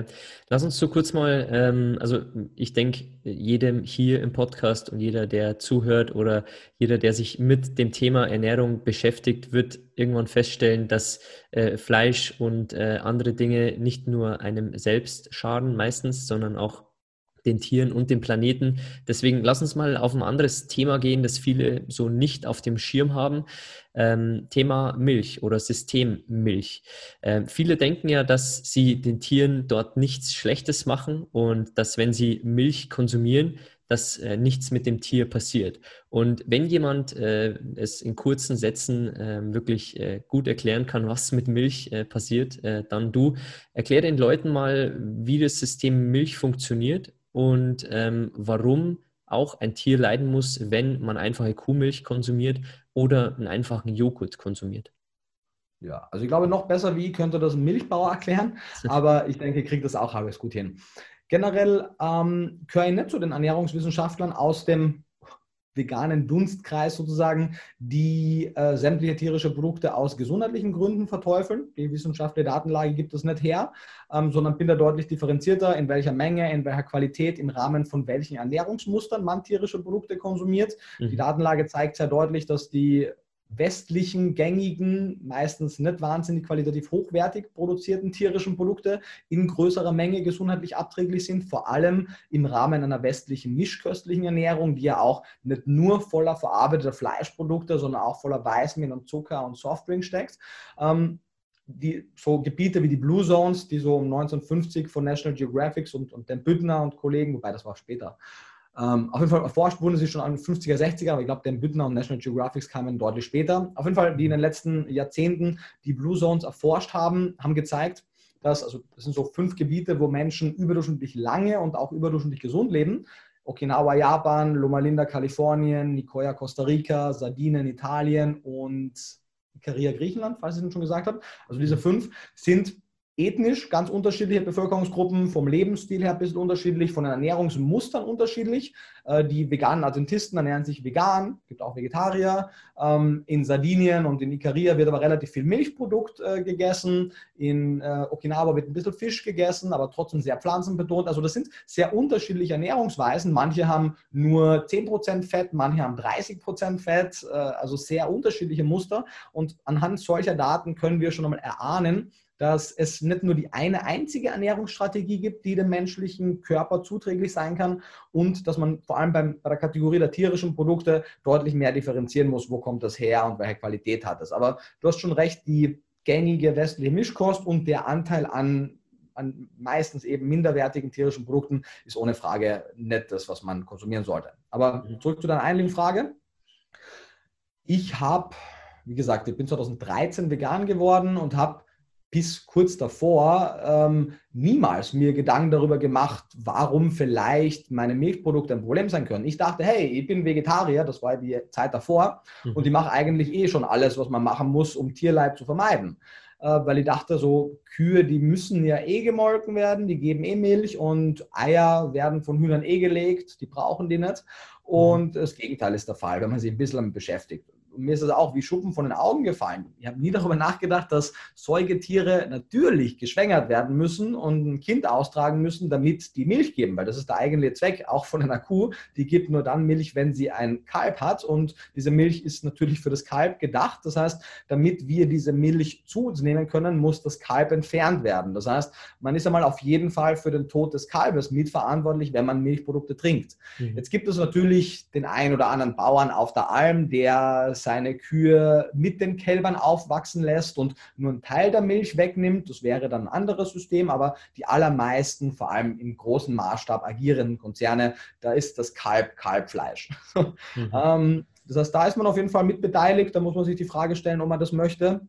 Okay. Lass uns so kurz mal, ähm, also ich denke, jedem hier im Podcast und jeder, der zuhört oder jeder, der sich mit dem Thema Ernährung beschäftigt, wird irgendwann feststellen, dass äh, Fleisch und äh, andere Dinge nicht nur einem selbst schaden meistens, sondern auch den Tieren und dem Planeten. Deswegen lass uns mal auf ein anderes Thema gehen, das viele so nicht auf dem Schirm haben. Ähm, Thema Milch oder Systemmilch. Ähm, viele denken ja, dass sie den Tieren dort nichts Schlechtes machen und dass wenn sie Milch konsumieren, dass äh, nichts mit dem Tier passiert. Und wenn jemand äh, es in kurzen Sätzen äh, wirklich gut erklären kann, was mit Milch äh, passiert, äh, dann du. Erklär den Leuten mal, wie das System Milch funktioniert und ähm, warum auch ein Tier leiden muss, wenn man einfache Kuhmilch konsumiert oder einen einfachen Joghurt konsumiert. Ja, also ich glaube, noch besser wie könnte das ein Milchbauer erklären, aber ich denke, kriegt das auch alles gut hin. Generell ähm, gehöre ich nicht zu den Ernährungswissenschaftlern aus dem veganen Dunstkreis sozusagen, die äh, sämtliche tierische Produkte aus gesundheitlichen Gründen verteufeln. Die wissenschaftliche Datenlage gibt es nicht her, ähm, sondern bin da deutlich differenzierter, in welcher Menge, in welcher Qualität, im Rahmen von welchen Ernährungsmustern man tierische Produkte konsumiert. Mhm. Die Datenlage zeigt sehr deutlich, dass die westlichen, gängigen, meistens nicht wahnsinnig qualitativ hochwertig produzierten tierischen Produkte in größerer Menge gesundheitlich abträglich sind, vor allem im Rahmen einer westlichen mischköstlichen Ernährung, die ja auch nicht nur voller verarbeiteter Fleischprodukte, sondern auch voller Weißmehl und Zucker und Softdrink steckt. Ähm, die, so Gebiete wie die Blue Zones, die so um 1950 von National Geographic und, und den Büttner und Kollegen, wobei das war später, ähm, auf jeden Fall erforscht wurden sie schon an den 50er, 60er, aber ich glaube, der Büttner und National Geographic kamen deutlich später. Auf jeden Fall, die in den letzten Jahrzehnten die Blue Zones erforscht haben, haben gezeigt, dass, also das sind so fünf Gebiete, wo Menschen überdurchschnittlich lange und auch überdurchschnittlich gesund leben. Okinawa, Japan, Loma Linda, Kalifornien, Nicoya, Costa Rica, Sardinen, Italien und Ikaria, Griechenland, falls ich es schon gesagt habe. Also diese fünf sind ethnisch ganz unterschiedliche Bevölkerungsgruppen, vom Lebensstil her ein bisschen unterschiedlich, von den Ernährungsmustern unterschiedlich. Äh, die veganen Adventisten ernähren sich vegan, gibt auch Vegetarier. Ähm, in Sardinien und in Ikaria wird aber relativ viel Milchprodukt äh, gegessen. In äh, Okinawa wird ein bisschen Fisch gegessen, aber trotzdem sehr pflanzenbetont. Also das sind sehr unterschiedliche Ernährungsweisen. Manche haben nur 10% Fett, manche haben 30% Fett, also sehr unterschiedliche Muster. Und anhand solcher Daten können wir schon einmal erahnen, dass es nicht nur die eine einzige Ernährungsstrategie gibt, die dem menschlichen Körper zuträglich sein kann und dass man vor allem beim, bei der Kategorie der tierischen Produkte deutlich mehr differenzieren muss, wo kommt das her und welche Qualität hat es. Aber du hast schon recht, die gängige westliche Mischkost und der Anteil an, an meistens eben minderwertigen tierischen Produkten ist ohne Frage nicht das, was man konsumieren sollte. Aber mhm. zurück zu deiner eigentlichen Frage. Ich habe, wie gesagt, ich bin 2013 vegan geworden und habe bis kurz davor ähm, niemals mir Gedanken darüber gemacht, warum vielleicht meine Milchprodukte ein Problem sein können. Ich dachte, hey, ich bin Vegetarier, das war die Zeit davor, mhm. und ich mache eigentlich eh schon alles, was man machen muss, um Tierleib zu vermeiden. Äh, weil ich dachte, so Kühe, die müssen ja eh gemolken werden, die geben eh Milch und Eier werden von Hühnern eh gelegt, die brauchen die nicht. Mhm. Und das Gegenteil ist der Fall, wenn man sich ein bisschen damit beschäftigt mir ist es auch wie Schuppen von den Augen gefallen. Ich habe nie darüber nachgedacht, dass Säugetiere natürlich geschwängert werden müssen und ein Kind austragen müssen, damit die Milch geben, weil das ist der eigentliche Zweck auch von einer Kuh. Die gibt nur dann Milch, wenn sie ein Kalb hat und diese Milch ist natürlich für das Kalb gedacht. Das heißt, damit wir diese Milch zu uns nehmen können, muss das Kalb entfernt werden. Das heißt, man ist einmal auf jeden Fall für den Tod des Kalbes mitverantwortlich, wenn man Milchprodukte trinkt. Mhm. Jetzt gibt es natürlich den einen oder anderen Bauern auf der Alm, der seine Kühe mit den Kälbern aufwachsen lässt und nur einen Teil der Milch wegnimmt. Das wäre dann ein anderes System, aber die allermeisten, vor allem im großen Maßstab agierenden Konzerne, da ist das Kalb Kalbfleisch. Mhm. ähm, das heißt, da ist man auf jeden Fall mitbeteiligt. Da muss man sich die Frage stellen, ob man das möchte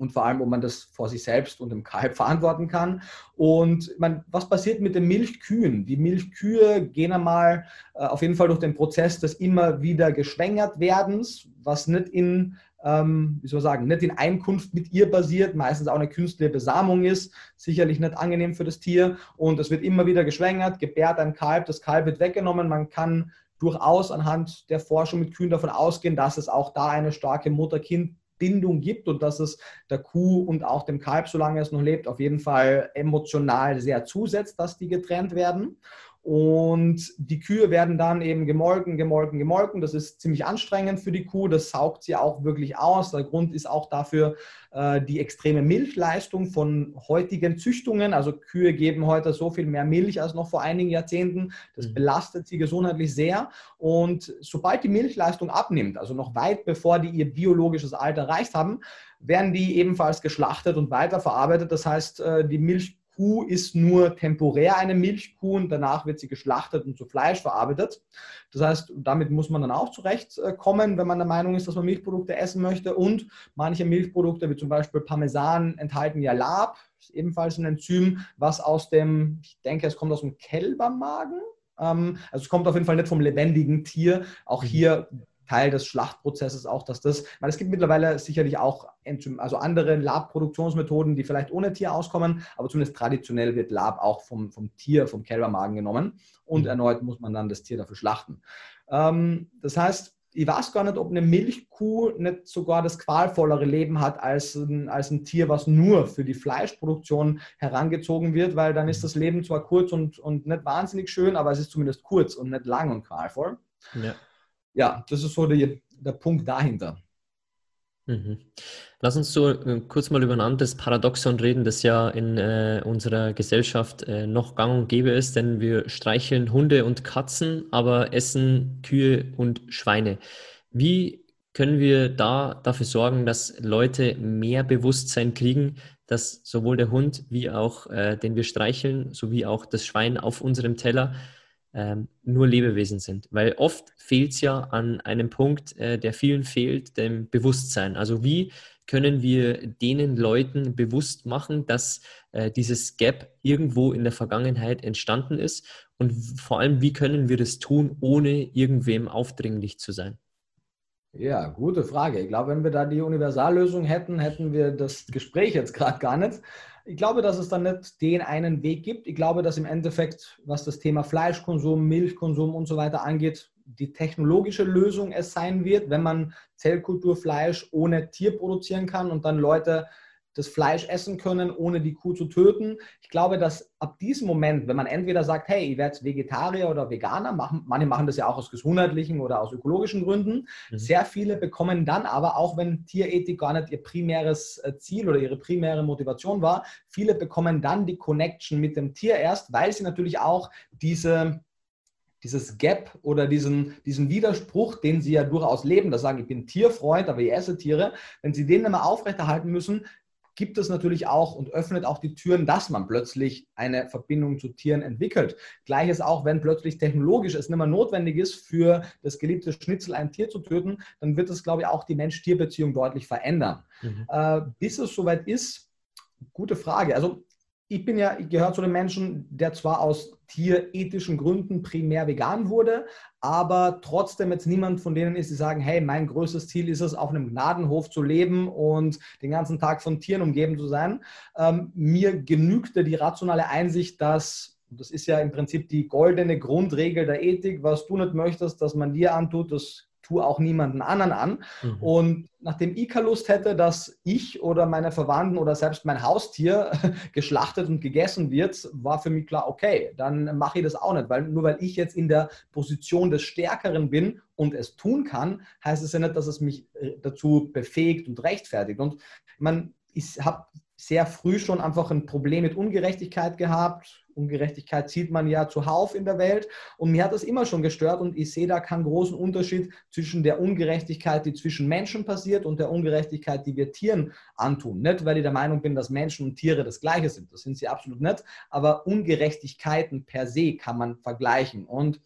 und vor allem, ob man das vor sich selbst und dem Kalb verantworten kann. Und man, was passiert mit den Milchkühen? Die Milchkühe gehen einmal äh, auf jeden Fall durch den Prozess des immer wieder geschwängert werdens, was nicht in ähm, wie soll man sagen, nicht in Einkunft mit ihr basiert, meistens auch eine künstliche Besamung ist, sicherlich nicht angenehm für das Tier und es wird immer wieder geschwängert, gebärt ein Kalb, das Kalb wird weggenommen, man kann durchaus anhand der Forschung mit Kühen davon ausgehen, dass es auch da eine starke Mutter-Kind Bindung gibt und dass es der Kuh und auch dem Kalb, solange es noch lebt, auf jeden Fall emotional sehr zusetzt, dass die getrennt werden. Und die Kühe werden dann eben gemolken, gemolken, gemolken. Das ist ziemlich anstrengend für die Kuh. Das saugt sie auch wirklich aus. Der Grund ist auch dafür äh, die extreme Milchleistung von heutigen Züchtungen. Also Kühe geben heute so viel mehr Milch als noch vor einigen Jahrzehnten. Das mhm. belastet sie gesundheitlich sehr. Und sobald die Milchleistung abnimmt, also noch weit bevor die ihr biologisches Alter erreicht haben, werden die ebenfalls geschlachtet und weiterverarbeitet. Das heißt, äh, die Milch Kuh ist nur temporär eine Milchkuh und danach wird sie geschlachtet und zu Fleisch verarbeitet. Das heißt, damit muss man dann auch zurechtkommen, wenn man der Meinung ist, dass man Milchprodukte essen möchte. Und manche Milchprodukte, wie zum Beispiel Parmesan, enthalten ja Lab, ist ebenfalls ein Enzym, was aus dem, ich denke, es kommt aus dem Kälbermagen. Ähm, also es kommt auf jeden Fall nicht vom lebendigen Tier. Auch mhm. hier Teil des Schlachtprozesses auch, dass das, weil es gibt mittlerweile sicherlich auch also andere Labproduktionsmethoden, die vielleicht ohne Tier auskommen, aber zumindest traditionell wird Lab auch vom, vom Tier, vom Kälbermagen genommen und mhm. erneut muss man dann das Tier dafür schlachten. Ähm, das heißt, ich weiß gar nicht, ob eine Milchkuh nicht sogar das qualvollere Leben hat als ein, als ein Tier, was nur für die Fleischproduktion herangezogen wird, weil dann ist das Leben zwar kurz und, und nicht wahnsinnig schön, aber es ist zumindest kurz und nicht lang und qualvoll. Ja ja, das ist so die, der Punkt dahinter. Mhm. Lass uns so äh, kurz mal über ein anderes Paradoxon reden, das ja in äh, unserer Gesellschaft äh, noch gang und gäbe ist, denn wir streicheln Hunde und Katzen, aber essen Kühe und Schweine. Wie können wir da dafür sorgen, dass Leute mehr Bewusstsein kriegen, dass sowohl der Hund wie auch äh, den wir streicheln, sowie auch das Schwein auf unserem Teller ähm, nur Lebewesen sind. Weil oft fehlt es ja an einem Punkt, äh, der vielen fehlt, dem Bewusstsein. Also wie können wir denen Leuten bewusst machen, dass äh, dieses Gap irgendwo in der Vergangenheit entstanden ist und vor allem, wie können wir das tun, ohne irgendwem aufdringlich zu sein? Ja, gute Frage. Ich glaube, wenn wir da die Universallösung hätten, hätten wir das Gespräch jetzt gerade gar nicht. Ich glaube, dass es dann nicht den einen Weg gibt. Ich glaube, dass im Endeffekt, was das Thema Fleischkonsum, Milchkonsum und so weiter angeht, die technologische Lösung es sein wird, wenn man Zellkulturfleisch ohne Tier produzieren kann und dann Leute das Fleisch essen können, ohne die Kuh zu töten. Ich glaube, dass ab diesem Moment, wenn man entweder sagt, hey, ich werde Vegetarier oder Veganer, machen, manche machen das ja auch aus gesundheitlichen oder aus ökologischen Gründen, mhm. sehr viele bekommen dann aber, auch wenn Tierethik gar nicht ihr primäres äh, Ziel oder ihre primäre Motivation war, viele bekommen dann die Connection mit dem Tier erst, weil sie natürlich auch diese dieses Gap oder diesen, diesen Widerspruch, den sie ja durchaus leben, das sagen, ich bin Tierfreund, aber ich esse Tiere, wenn sie den immer aufrechterhalten müssen, gibt es natürlich auch und öffnet auch die Türen, dass man plötzlich eine Verbindung zu Tieren entwickelt. Gleiches auch, wenn plötzlich technologisch es nicht mehr notwendig ist, für das geliebte Schnitzel ein Tier zu töten, dann wird es, glaube ich, auch die Mensch-Tier-Beziehung deutlich verändern. Mhm. Äh, bis es soweit ist, gute Frage. Also ich bin ja, ich gehöre zu den Menschen, der zwar aus tierethischen Gründen primär vegan wurde, aber trotzdem jetzt niemand von denen ist, die sagen, hey, mein größtes Ziel ist es, auf einem Gnadenhof zu leben und den ganzen Tag von Tieren umgeben zu sein. Ähm, mir genügte die rationale Einsicht, dass das ist ja im Prinzip die goldene Grundregel der Ethik, was du nicht möchtest, dass man dir antut, das tue auch niemanden anderen an. Mhm. Und nachdem ich keine Lust hätte, dass ich oder meine Verwandten oder selbst mein Haustier geschlachtet und gegessen wird, war für mich klar, okay, dann mache ich das auch nicht, weil nur weil ich jetzt in der Position des Stärkeren bin und es tun kann, heißt es ja nicht, dass es mich äh, dazu befähigt und rechtfertigt. Und meine, ich habe sehr früh schon einfach ein Problem mit Ungerechtigkeit gehabt Ungerechtigkeit sieht man ja zuhauf in der Welt und mir hat das immer schon gestört und ich sehe da keinen großen Unterschied zwischen der Ungerechtigkeit, die zwischen Menschen passiert und der Ungerechtigkeit, die wir Tieren antun. Nicht, weil ich der Meinung bin, dass Menschen und Tiere das Gleiche sind, das sind sie absolut nicht, aber Ungerechtigkeiten per se kann man vergleichen und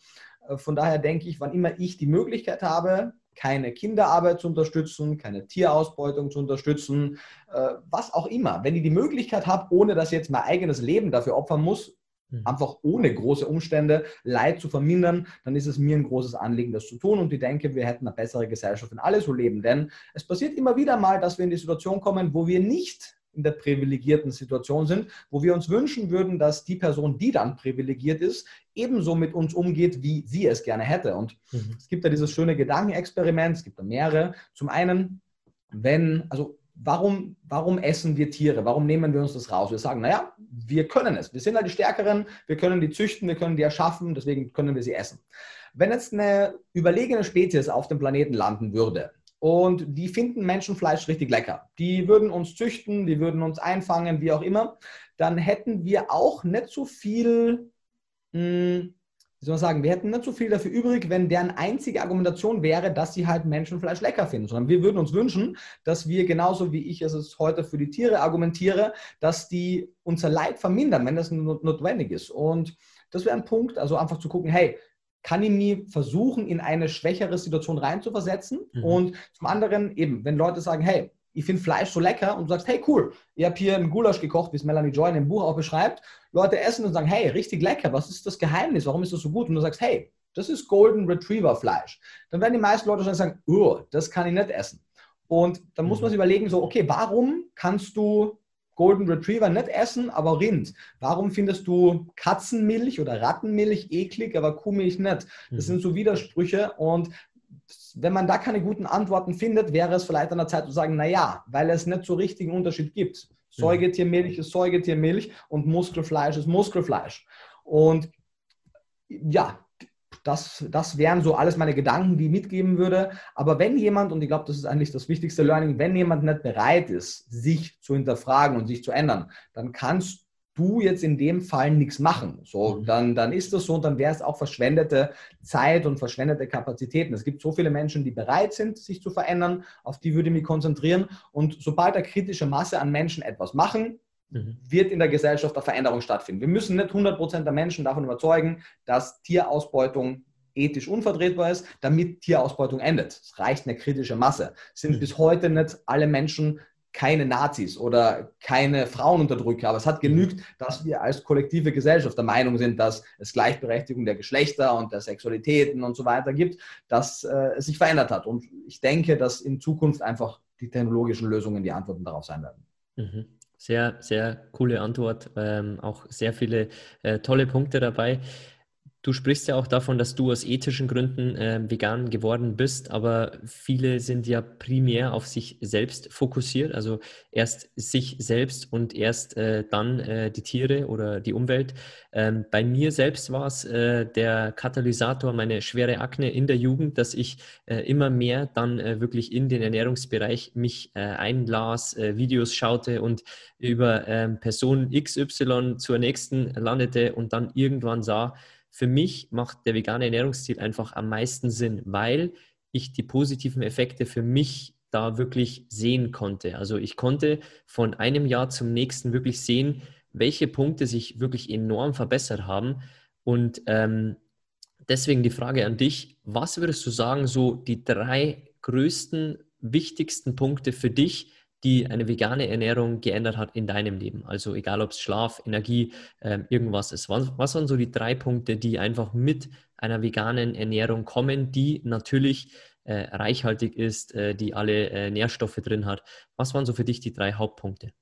äh, von daher denke ich, wann immer ich die Möglichkeit habe, keine Kinderarbeit zu unterstützen, keine Tierausbeutung zu unterstützen, äh, was auch immer. Wenn ich die Möglichkeit habe, ohne dass ich jetzt mein eigenes Leben dafür opfern muss. Einfach ohne große Umstände Leid zu vermindern, dann ist es mir ein großes Anliegen, das zu tun. Und ich denke, wir hätten eine bessere Gesellschaft, wenn alle so leben. Denn es passiert immer wieder mal, dass wir in die Situation kommen, wo wir nicht in der privilegierten Situation sind, wo wir uns wünschen würden, dass die Person, die dann privilegiert ist, ebenso mit uns umgeht, wie sie es gerne hätte. Und mhm. es gibt da dieses schöne Gedankenexperiment, es gibt da mehrere. Zum einen, wenn, also warum, warum essen wir Tiere? Warum nehmen wir uns das raus? Wir sagen, naja, wir können es. Wir sind halt die Stärkeren, wir können die züchten, wir können die erschaffen, deswegen können wir sie essen. Wenn jetzt eine überlegene Spezies auf dem Planeten landen würde, und die finden Menschenfleisch richtig lecker. Die würden uns züchten, die würden uns einfangen, wie auch immer. Dann hätten wir auch nicht so viel, mh, hm, wie soll man sagen, wir hätten nicht so viel dafür übrig, wenn deren einzige Argumentation wäre, dass sie halt Menschenfleisch lecker finden, sondern wir würden uns wünschen, dass wir genauso wie ich es heute für die Tiere argumentiere, dass die unser Leid vermindern, wenn das notwendig ist. Und das wäre ein Punkt, also einfach zu gucken, hey, kann ich mich versuchen, in eine schwächere Situation reinzuversetzen. Mhm. Und zum anderen eben, wenn Leute sagen, hey, ich finde Fleisch so lecker und du sagst, hey cool, ich habe hier einen Gulasch gekocht, wie es Melanie Joy in dem Buch auch beschreibt. Leute essen und sagen, hey, richtig lecker, was ist das Geheimnis, warum ist das so gut? Und du sagst, hey, das ist Golden Retriever Fleisch. Dann werden die meisten Leute schon sagen, oh, das kann ich nicht essen. Und dann muss man sich mhm. überlegen, so, okay, warum kannst du Golden Retriever nicht essen, aber Rind. Warum findest du Katzenmilch oder Rattenmilch eklig, aber Kuhmilch nicht? Das mhm. sind so Widersprüche und wenn man da keine guten Antworten findet, wäre es vielleicht an der Zeit zu sagen, naja, weil es nicht so richtigen Unterschied gibt. Mhm. Säugetiermilch ist Säugetiermilch und Muskelfleisch ist Muskelfleisch. Und ja, das, das wären so alles meine Gedanken, die ich mitgeben würde. Aber wenn jemand, und ich glaube, das ist eigentlich das wichtigste Learning, wenn jemand nicht bereit ist, sich zu hinterfragen und sich zu ändern, dann kannst du jetzt in dem Fall nichts machen. So, mhm. dann, dann ist das so und dann wäre es auch verschwendete Zeit und verschwendete Kapazitäten. Es gibt so viele Menschen, die bereit sind, sich zu verändern, auf die würde ich mich konzentrieren. Und sobald eine kritische Masse an Menschen etwas machen, mhm. wird in der Gesellschaft eine Veränderung stattfinden. Wir müssen nicht 100% der Menschen davon überzeugen, dass Tierausbeutung ethisch unvertretbar ist, damit Tierausbeutung endet. Es reicht eine kritische Masse. Es sind mhm. bis heute nicht alle Menschen keine Nazis oder keine Frauenunterdrücker, aber es hat genügt, dass wir als kollektive Gesellschaft der Meinung sind, dass es Gleichberechtigung der Geschlechter und der Sexualitäten und so weiter gibt, dass äh, es sich verändert hat. Und ich denke, dass in Zukunft einfach die technologischen Lösungen die Antworten darauf sein werden. Mhm. Sehr, sehr coole Antwort. Ähm, auch sehr viele äh, tolle Punkte dabei. Du sprichst ja auch davon, dass du aus ethischen Gründen äh, vegan geworden bist, aber viele sind ja primär auf sich selbst fokussiert, also erst sich selbst und erst äh, dann äh, die Tiere oder die Umwelt. Ähm, bei mir selbst war es äh, der Katalysator, meine schwere Akne in der Jugend, dass ich äh, immer mehr dann äh, wirklich in den Ernährungsbereich mich einlas, Videos schaute und über ähm, Person XY zur nächsten landete und dann irgendwann sah, für mich macht der vegane Ernährungsstil einfach am meisten Sinn, weil ich die positiven Effekte für mich da wirklich sehen konnte. Also ich konnte von einem Jahr zum nächsten wirklich sehen, welche Punkte sich wirklich enorm verbessert haben. Und ähm, deswegen die Frage an dich, was würdest du sagen, so die drei größten, wichtigsten Punkte für dich, die eine vegane Ernährung geändert hat in deinem Leben? Also egal, ob es Schlaf, Energie, äh, irgendwas ist. Was, was waren so die drei Punkte, die einfach mit einer veganen Ernährung kommen, die natürlich äh, reichhaltig ist, äh, die alle äh, Nährstoffe drin hat? Was waren so für dich die drei Hauptpunkte?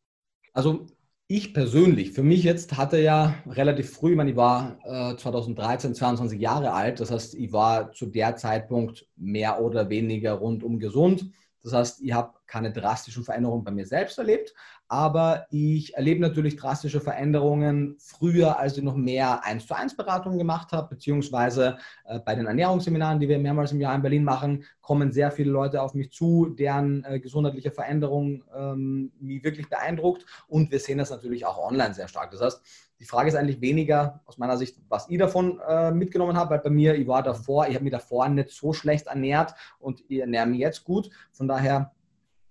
Also ich persönlich, für mich jetzt hatte ja relativ früh, ich meine, ich war äh, 2013, 22 Jahre alt, das heißt, ich war zu der Zeitpunkt mehr oder weniger rundum gesund. Das heißt, ich habe keine drastischen Veränderungen bei mir selbst erlebt, aber ich erlebe natürlich drastische Veränderungen früher, als ich noch mehr 1 zu 1 Beratungen gemacht habe, beziehungsweise äh, bei den Ernährungsseminaren, die wir mehrmals im Jahr in Berlin machen, kommen sehr viele Leute auf mich zu, deren äh, gesundheitliche Veränderung ähm, mich wirklich beeindruckt und wir sehen das natürlich auch online sehr stark. Das heißt, die Frage ist eigentlich weniger aus meiner Sicht, was ich davon äh, mitgenommen habe, weil bei mir, ich war davor, ich habe mich davor nicht so schlecht ernährt und ich ernähre mich jetzt gut. Von daher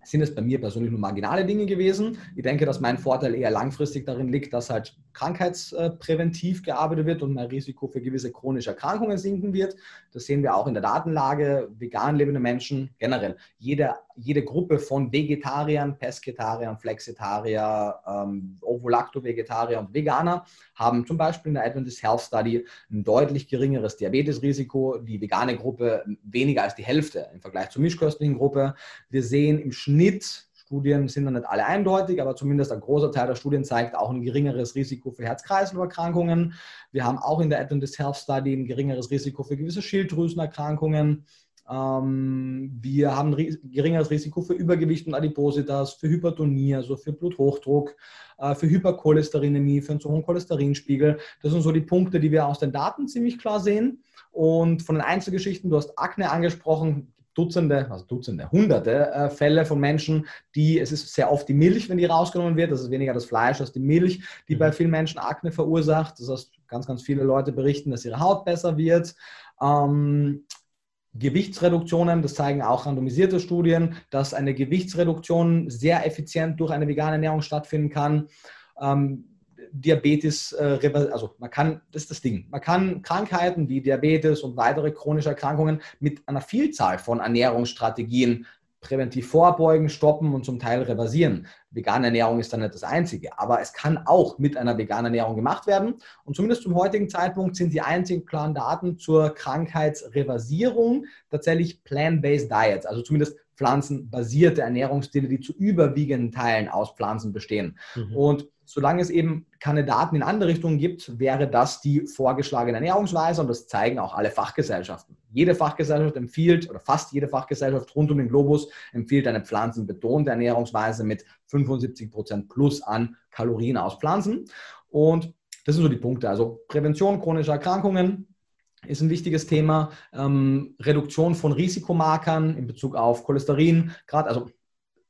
sind es bei mir persönlich nur marginale Dinge gewesen. Ich denke, dass mein Vorteil eher langfristig darin liegt, dass halt krankheitspräventiv gearbeitet wird und mein Risiko für gewisse chronische Erkrankungen sinken wird. Das sehen wir auch in der Datenlage. Vegan lebende Menschen generell. Jede, jede Gruppe von Vegetariern, Pesketariern, Flexitarier, ähm, Ovolacto-Vegetarier und Veganer haben zum Beispiel in der Adventist Health Study ein deutlich geringeres Diabetesrisiko. Die vegane Gruppe weniger als die Hälfte im Vergleich zur mischköstlichen Gruppe. Wir sehen im Schnitt Studien sind dann nicht alle eindeutig, aber zumindest ein großer Teil der Studien zeigt auch ein geringeres Risiko für Herz-Kreislauf-Erkrankungen. Wir haben auch in der Adventist Health Study ein geringeres Risiko für gewisse Schilddrüsenerkrankungen. Ähm, wir haben ein geringeres Risiko für Übergewicht und Adipositas, für Hypertonie, also für Bluthochdruck, äh, für Hypercholesterinämie, für einen zu hohen Cholesterinspiegel. Das sind so die Punkte, die wir aus den Daten ziemlich klar sehen. Und von den Einzelgeschichten, du hast Akne angesprochen, Dutzende, also Dutzende, Hunderte äh, Fälle von Menschen, die, es ist sehr oft die Milch, wenn die rausgenommen wird, das ist weniger das Fleisch als die Milch, die mhm. bei vielen Menschen Akne verursacht. Das heißt, ganz, ganz viele Leute berichten, dass ihre Haut besser wird. Ähm, Gewichtsreduktionen, das zeigen auch randomisierte Studien, dass eine Gewichtsreduktion sehr effizient durch eine vegane Ernährung stattfinden kann. Ähm, Diabetes, äh, also man kann, das ist das Ding, man kann Krankheiten wie Diabetes und weitere chronische Erkrankungen mit einer Vielzahl von Ernährungsstrategien präventiv vorbeugen, stoppen und zum Teil reversieren. Vegane Ernährung ist dann nicht das Einzige, aber es kann auch mit einer veganen Ernährung gemacht werden. Und zumindest zum heutigen Zeitpunkt sind die einzigen klaren Daten zur Krankheitsreversierung tatsächlich Plant-Based Diets, also zumindest pflanzenbasierte Ernährungsstile, die zu überwiegenden Teilen aus Pflanzen bestehen. Mhm. Und solange es eben keine Daten in andere Richtungen gibt, wäre das die vorgeschlagene Ernährungsweise und das zeigen auch alle Fachgesellschaften. Jede Fachgesellschaft empfiehlt, oder fast jede Fachgesellschaft rund um den Globus empfiehlt eine pflanzenbetonte Ernährungsweise mit 75 Prozent plus an Kalorien aus Pflanzen. Und das sind so die Punkte. Also Prävention chronischer Erkrankungen, ist ein wichtiges Thema. Ähm, Reduktion von Risikomarkern in Bezug auf Cholesterin, gerade also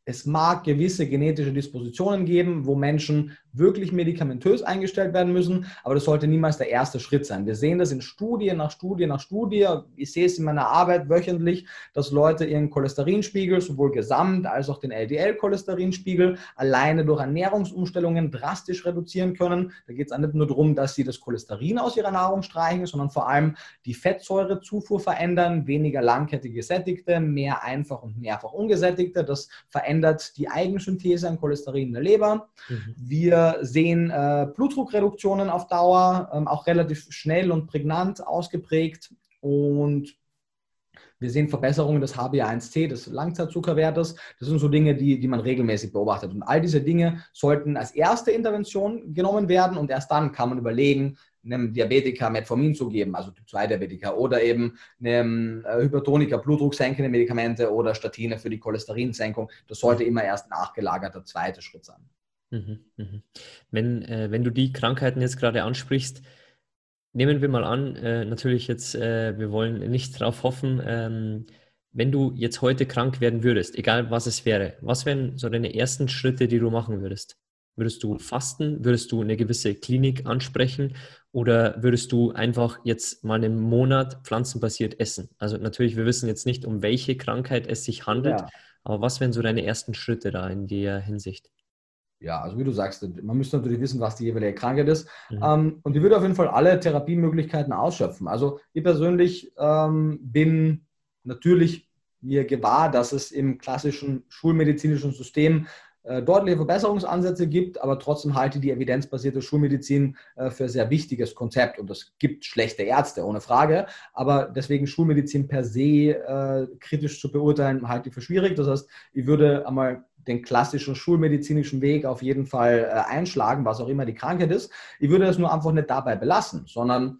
es mag gewisse genetische Dispositionen geben, wo Menschen wirklich medikamentös eingestellt werden müssen, aber das sollte niemals der erste Schritt sein. Wir sehen das in Studie nach Studie nach Studie. Ich sehe es in meiner Arbeit wöchentlich, dass Leute ihren Cholesterinspiegel, sowohl gesamt als auch den LDL-Cholesterinspiegel, alleine durch Ernährungsumstellungen drastisch reduzieren können. Da geht es nicht nur darum, dass sie das Cholesterin aus ihrer Nahrung streichen, sondern vor allem die Fettsäurezufuhr verändern, weniger langkettige gesättigte, mehr einfach und mehrfach ungesättigte. Das verändert die Eigensynthese an Cholesterin in der Leber. Mhm. Wir sehen äh, Blutdruckreduktionen auf Dauer, ähm, auch relativ schnell und prägnant ausgeprägt. Und wir sehen Verbesserungen des HbA1c, des Langzeitzuckerwertes. Das sind so Dinge, die, die man regelmäßig beobachtet. Und all diese Dinge sollten als erste Intervention genommen werden und erst dann kann man überlegen, einem Diabetiker Metformin zu geben, also Typ 2 Diabetiker, oder eben einem äh, Hypertoniker blutdrucksenkende Medikamente oder Statine für die Cholesterinsenkung. Das sollte immer erst nachgelagerter zweiter Schritt sein. Mhm, mhm. Wenn, äh, wenn du die Krankheiten jetzt gerade ansprichst, nehmen wir mal an, äh, natürlich jetzt, äh, wir wollen nicht darauf hoffen, ähm, wenn du jetzt heute krank werden würdest, egal was es wäre, was wären so deine ersten Schritte, die du machen würdest? Würdest du fasten? Würdest du eine gewisse Klinik ansprechen? Oder würdest du einfach jetzt mal einen Monat pflanzenbasiert essen? Also natürlich, wir wissen jetzt nicht, um welche Krankheit es sich handelt, ja. aber was wären so deine ersten Schritte da in der Hinsicht? Ja, also wie du sagst, man müsste natürlich wissen, was die jeweilige Krankheit ist. Mhm. Ähm, und ich würde auf jeden Fall alle Therapiemöglichkeiten ausschöpfen. Also ich persönlich ähm, bin natürlich mir gewahr, dass es im klassischen schulmedizinischen System äh, deutliche Verbesserungsansätze gibt, aber trotzdem halte ich die evidenzbasierte Schulmedizin äh, für ein sehr wichtiges Konzept. Und es gibt schlechte Ärzte, ohne Frage. Aber deswegen Schulmedizin per se äh, kritisch zu beurteilen, halte ich für schwierig. Das heißt, ich würde einmal den klassischen schulmedizinischen Weg auf jeden Fall einschlagen, was auch immer die Krankheit ist. Ich würde es nur einfach nicht dabei belassen, sondern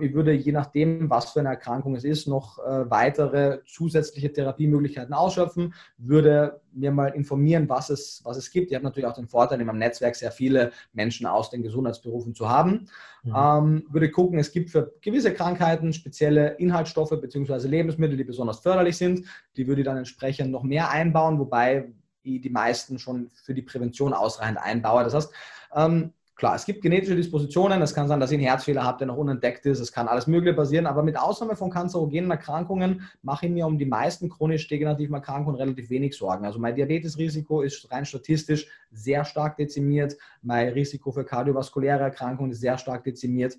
ich würde je nachdem, was für eine Erkrankung es ist, noch äh, weitere zusätzliche Therapiemöglichkeiten ausschöpfen, würde mir mal informieren, was es, was es gibt. Ich habe natürlich auch den Vorteil, in meinem Netzwerk sehr viele Menschen aus den Gesundheitsberufen zu haben. Mhm. Ähm, würde gucken, es gibt für gewisse Krankheiten spezielle Inhaltsstoffe bzw. Lebensmittel, die besonders förderlich sind. Die würde ich dann entsprechend noch mehr einbauen, wobei ich die meisten schon für die Prävention ausreichend einbaue. Das heißt, ähm, Klar, es gibt genetische Dispositionen. Es kann sein, dass ihr einen Herzfehler habt, der noch unentdeckt ist. Es kann alles Mögliche passieren. Aber mit Ausnahme von kanzerogenen Erkrankungen mache ich mir um die meisten chronisch degenerativen Erkrankungen relativ wenig Sorgen. Also mein Diabetesrisiko ist rein statistisch sehr stark dezimiert. Mein Risiko für kardiovaskuläre Erkrankungen ist sehr stark dezimiert.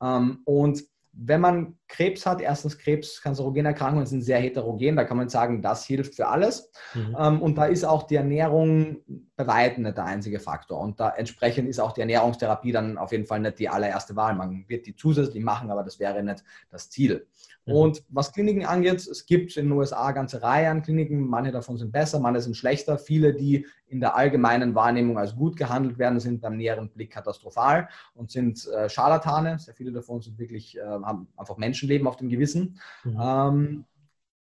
Ähm, und wenn man Krebs hat, erstens Krebs, kanzerogene Erkrankungen sind sehr heterogen, da kann man sagen, das hilft für alles. Mhm. Ähm, und da ist auch die Ernährung bei weitem nicht der einzige Faktor. Und da entsprechend ist auch die Ernährungstherapie dann auf jeden Fall nicht die allererste Wahl. Man wird die zusätzlich machen, aber das wäre nicht das Ziel. Mhm. Und was Kliniken angeht, es gibt in den USA eine ganze Reihe an Kliniken. Manche davon sind besser, manche sind schlechter. Viele, die in der allgemeinen Wahrnehmung als gut gehandelt werden, sind beim näheren Blick katastrophal und sind äh, Scharlatane. Sehr viele davon sind wirklich, äh, haben einfach Menschenleben auf dem Gewissen. Mhm. Ähm,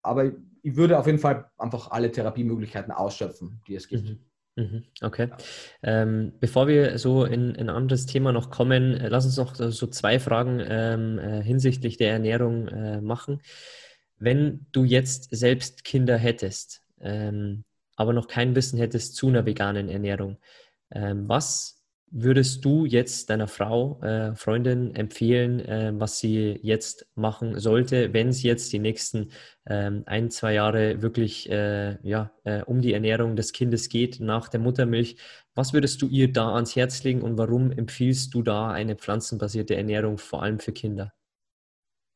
aber ich würde auf jeden Fall einfach alle Therapiemöglichkeiten ausschöpfen, die es gibt. Mhm. Mhm. Okay. Ähm, bevor wir so in, in, ein anderes Thema noch kommen, äh, lass uns noch so zwei Fragen ähm, äh, hinsichtlich der Ernährung äh, machen. Wenn du jetzt selbst Kinder hättest, ähm, aber noch kein Wissen hättest zu einer veganen Ernährung, ähm, was würdest du jetzt deiner Frau, äh, Freundin empfehlen, äh, was sie jetzt machen sollte, wenn sie jetzt die nächsten ähm, ein, zwei Jahre wirklich äh, ja, äh, um die Ernährung des Kindes geht nach der Muttermilch? Was würdest du ihr da ans Herz legen und warum empfiehlst du da eine pflanzenbasierte Ernährung, vor allem für Kinder?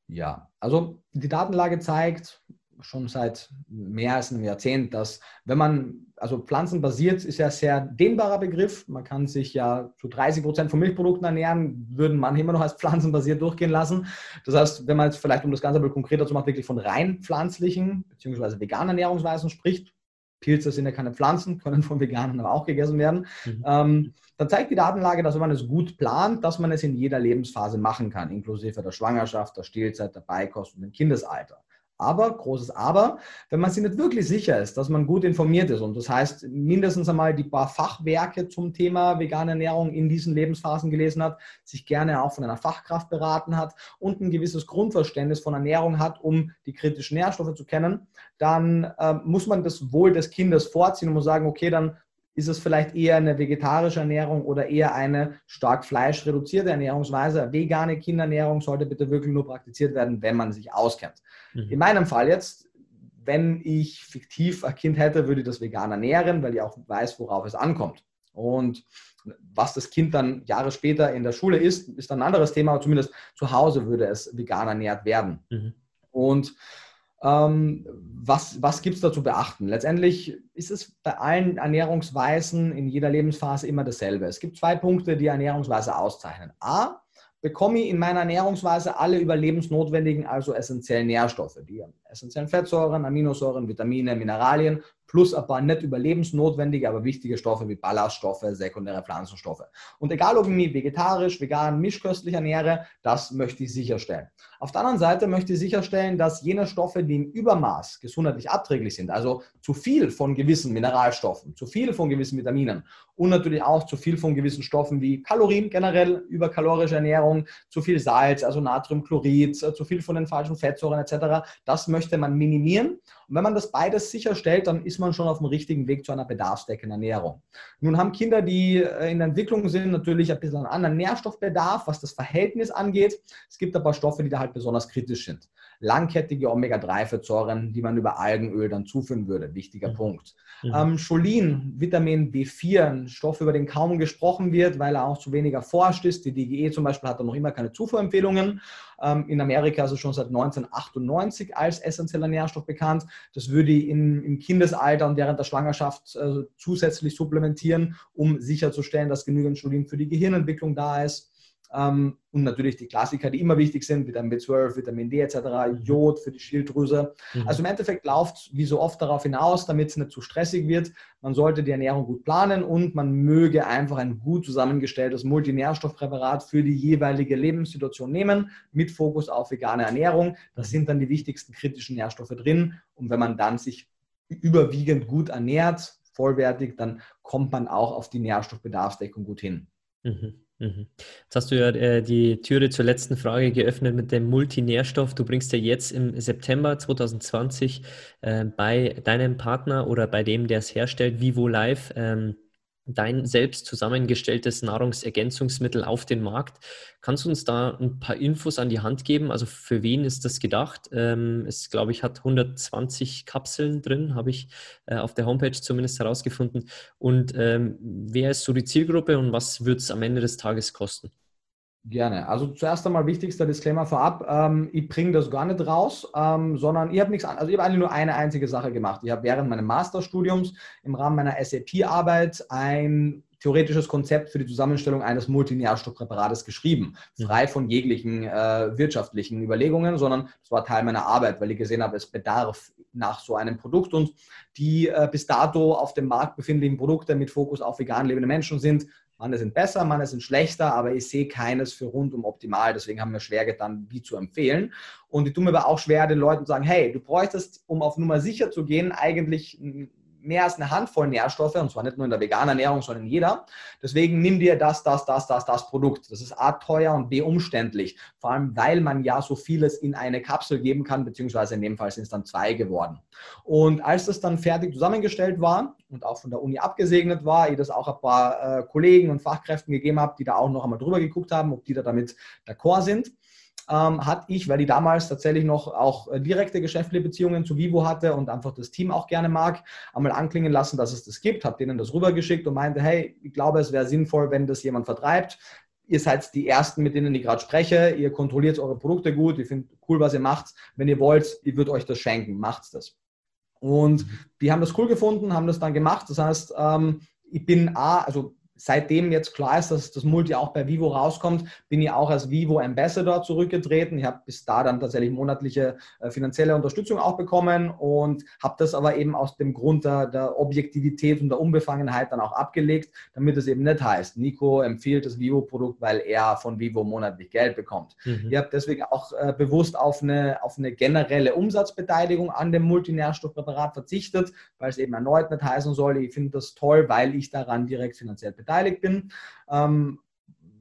Ja, also die Datenlage zeigt, schon seit mehr als einem Jahrzehnt, dass wenn man, also pflanzenbasiert ist ja ein sehr dehnbarer Begriff, man kann sich ja zu 30 Prozent von Milchprodukten ernähren, würden man immer noch als pflanzenbasiert durchgehen lassen. Das heißt, wenn man jetzt vielleicht, um das Ganze ein bisschen konkreter zu machen, wirklich von rein pflanzlichen bzw. veganen Ernährungsweisen spricht, Pilze sind ja keine Pflanzen, können von Veganern aber auch gegessen werden. Mhm. Ähm, dann zeigt die Datenlage, dass wenn man es gut plant, dass man es in jeder Lebensphase machen kann, inklusive der Schwangerschaft, der Stillzeit, der Beikost und dem Kindesalter. Aber, großes Aber, wenn man sich nicht wirklich sicher ist, dass man gut informiert ist und das heißt mindestens einmal die paar Fachwerke zum Thema vegane Ernährung in diesen Lebensphasen gelesen hat, sich gerne auch von einer Fachkraft beraten hat und ein gewisses Grundverständnis von Ernährung hat, um die kritischen Nährstoffe zu kennen, dann äh, muss man das Wohl des Kindes vorziehen und muss sagen, okay, dann ist es vielleicht eher eine vegetarische Ernährung oder eher eine stark fleischreduzierte Ernährungsweise. Vegane Kinderernährung sollte bitte wirklich nur praktiziert werden, wenn man sich auskennt. Mhm. In meinem Fall jetzt, wenn ich fiktiv ein Kind hätte, würde ich das vegan ernähren, weil ich auch weiß, worauf es ankommt. Und was das Kind dann Jahre später in der Schule ist dann ein anderes Thema, aber zumindest zu Hause würde es vegan ernährt werden. Mhm. Und ähm, was was gibt es da zu beachten? Letztendlich ist es bei allen Ernährungsweisen in jeder Lebensphase immer dasselbe. Es gibt zwei Punkte, die Ernährungsweise auszeichnen. A, bekomme ich in meiner Ernährungsweise alle überlebensnotwendigen, also essentiellen Nährstoffe, die essentiellen Fettsäuren, Aminosäuren, Vitamine, Mineralien plus ein paar nicht überlebensnotwendige, aber wichtige Stoffe wie Ballaststoffe, sekundäre Pflanzenstoffe. Und egal, ob ich mich vegetarisch, vegan, mischköstlich ernähre, das möchte ich sicherstellen. Auf der anderen Seite möchte ich sicherstellen, dass jene Stoffe, die im Übermaß gesundheitlich abträglich sind, also zu viel von gewissen Mineralstoffen, zu viel von gewissen Vitaminen und natürlich auch zu viel von gewissen Stoffen wie Kalorien generell, überkalorische Ernährung, zu viel Salz, also Natriumchlorid, zu viel von den falschen Fettsäuren etc., das möchte man minimieren. Und wenn man das beides sicherstellt, dann ist man schon auf dem richtigen Weg zu einer bedarfsdeckenden Ernährung. Nun haben Kinder, die äh, in der Entwicklung sind, natürlich ein bisschen einen anderen Nährstoffbedarf, was das Verhältnis angeht. Es gibt paar Stoffe, die da halt besonders kritisch sind. Langkettige Omega-3-Fettsäuren, die man über Algenöl dann zuführen würde. Wichtiger mhm. Punkt. Mhm. Ähm, Cholin, Vitamin B4, ein Stoff, über den kaum gesprochen wird, weil er auch zu wenig erforscht ist. Die DGE zum Beispiel hat da noch immer keine Zufuhrempfehlungen. Ähm, in Amerika ist es schon seit 1998 als essentieller Nährstoff bekannt. Das würde ich in, im Kindesalter und während der Schwangerschaft äh, zusätzlich supplementieren, um sicherzustellen, dass genügend Cholin für die Gehirnentwicklung da ist. Ähm, und natürlich die Klassiker, die immer wichtig sind, Vitamin B12, Vitamin D etc., Jod für die Schilddrüse. Mhm. Also im Endeffekt läuft es wie so oft darauf hinaus, damit es nicht zu stressig wird. Man sollte die Ernährung gut planen und man möge einfach ein gut zusammengestelltes Multinährstoffpräparat für die jeweilige Lebenssituation nehmen, mit Fokus auf vegane Ernährung. Das sind dann die wichtigsten kritischen Nährstoffe drin. Und wenn man dann sich überwiegend gut ernährt, vollwertig, dann kommt man auch auf die Nährstoffbedarfsdeckung gut hin. Mhm. Mhm. Jetzt hast du ja äh, die Türe zur letzten Frage geöffnet mit dem Multinährstoff. Du bringst ja jetzt im September 2020 äh, bei deinem Partner oder bei dem, der es herstellt, Vivo Live, ähm, dein selbst zusammengestelltes Nahrungsergänzungsmittel auf den Markt. Kannst du uns da ein paar Infos an die Hand geben? Also für wen ist das gedacht? Ähm, es, glaube ich, hat 120 Kapseln drin, habe ich äh, auf der Homepage zumindest herausgefunden. Und ähm, wer ist so die Zielgruppe und was wird es am Ende des Tages kosten? Gerne. Also zuerst einmal wichtigster Disclaimer vorab. Ähm, ich bringe das gar nicht raus, ähm, sondern ich habe nichts. Also ich habe eigentlich nur eine einzige Sache gemacht. Ich habe während meines Masterstudiums im Rahmen meiner SAP-Arbeit ein theoretisches Konzept für die Zusammenstellung eines Multinährstoffpräparates geschrieben, mhm. frei von jeglichen äh, wirtschaftlichen Überlegungen, sondern es war Teil meiner Arbeit, weil ich gesehen habe, es bedarf nach so einem Produkt und die äh, bis dato auf dem Markt befindlichen Produkte mit Fokus auf vegan lebende Menschen sind Manche sind besser, manche sind schlechter, aber ich sehe keines für rundum optimal. Deswegen haben wir schwer getan, die zu empfehlen. Und ich tue mir aber auch schwer, den Leuten zu sagen, hey, du bräuchtest, um auf Nummer sicher zu gehen, eigentlich mehr als eine Handvoll Nährstoffe, und zwar nicht nur in der veganen Ernährung, sondern in jeder. Deswegen nimm dir das, das, das, das, das Produkt. Das ist A, teuer und B, umständlich. Vor allem, weil man ja so vieles in eine Kapsel geben kann, beziehungsweise in dem Fall sind es dann zwei geworden. Und als das dann fertig zusammengestellt war und auch von der Uni abgesegnet war, ich das auch ein paar äh, Kollegen und Fachkräften gegeben habe, die da auch noch einmal drüber geguckt haben, ob die da damit d'accord sind, ähm, hatte ich, weil ich damals tatsächlich noch auch äh, direkte geschäftliche Beziehungen zu Vivo hatte und einfach das Team auch gerne mag, einmal anklingen lassen, dass es das gibt, habe denen das rübergeschickt und meinte, hey, ich glaube, es wäre sinnvoll, wenn das jemand vertreibt. Ihr seid die Ersten, mit denen ich gerade spreche. Ihr kontrolliert eure Produkte gut. Ich finde cool, was ihr macht. Wenn ihr wollt, ich würde euch das schenken. Macht's das. Und die haben das cool gefunden, haben das dann gemacht. Das heißt, ähm, ich bin A, also seitdem jetzt klar ist, dass das Multi auch bei Vivo rauskommt, bin ich auch als Vivo Ambassador zurückgetreten. Ich habe bis da dann tatsächlich monatliche äh, finanzielle Unterstützung auch bekommen und habe das aber eben aus dem Grund der, der, Objektivität und der Unbefangenheit dann auch abgelegt, damit es eben nicht heißt, Nico empfiehlt das Vivo-Produkt, weil er von Vivo monatlich Geld bekommt. Mhm. Ich habe deswegen auch äh, bewusst auf eine, auf eine generelle Umsatzbeteiligung an dem Multinährstoffpräparat verzichtet, weil es eben erneut nicht heißen soll, ich finde das toll, weil ich daran direkt finanziell beteiligt beteiligt bin. Ähm,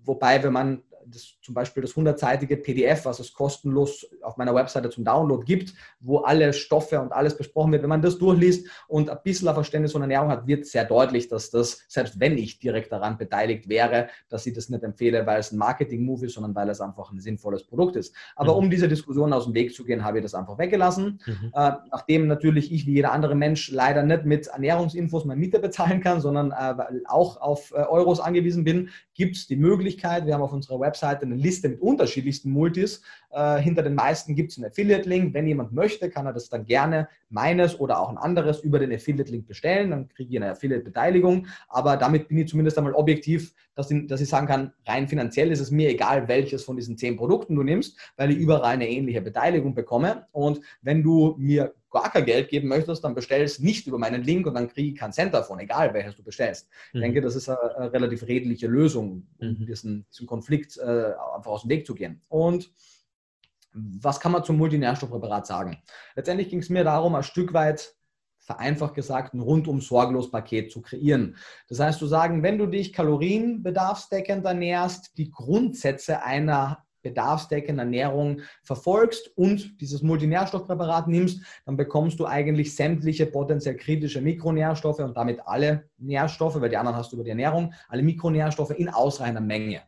wobei, wenn man das, zum Beispiel das 100-seitige PDF, was es kostenlos auf meiner Webseite zum Download gibt, wo alle Stoffe und alles besprochen wird. Wenn man das durchliest und ein bisschen ein Verständnis von Ernährung hat, wird sehr deutlich, dass das, selbst wenn ich direkt daran beteiligt wäre, dass ich das nicht empfehle, weil es ein Marketing-Move ist, sondern weil es einfach ein sinnvolles Produkt ist. Aber mhm. um diese Diskussion aus dem Weg zu gehen, habe ich das einfach weggelassen. Mhm. Äh, nachdem natürlich ich wie jeder andere Mensch leider nicht mit Ernährungsinfos meine Miete bezahlen kann, sondern äh, auch auf äh, Euros angewiesen bin, gibt es die Möglichkeit, wir haben auf unserer Webseite eine Liste mit unterschiedlichsten Multis. Äh, hinter den meisten gibt es einen Affiliate-Link. Wenn jemand möchte, kann er das dann gerne meines oder auch ein anderes über den Affiliate-Link bestellen. Dann kriege ich eine Affiliate-Beteiligung. Aber damit bin ich zumindest einmal objektiv, dass ich, dass ich sagen kann, rein finanziell ist es mir egal, welches von diesen zehn Produkten du nimmst, weil ich überall eine ähnliche Beteiligung bekomme. Und wenn du mir gar kein Geld geben möchtest, dann bestellst nicht über meinen Link und dann kriege ich keinen Cent davon, egal welches du bestellst. Mhm. Ich denke, das ist eine, eine relativ redliche Lösung, um mhm. diesen, diesen, Konflikt äh, einfach aus dem Weg zu gehen. Und was kann man zum Multinährstoffpräparat sagen? Letztendlich ging es mir darum, ein Stück weit vereinfacht gesagt, ein rundum sorglos Paket zu kreieren. Das heißt, zu sagen, wenn du dich kalorienbedarfsdeckend ernährst, die Grundsätze einer bedarfsdeckende Ernährung verfolgst und dieses Multinährstoffpräparat nimmst, dann bekommst du eigentlich sämtliche potenziell kritische Mikronährstoffe und damit alle Nährstoffe, weil die anderen hast du über die Ernährung, alle Mikronährstoffe in ausreichender Menge.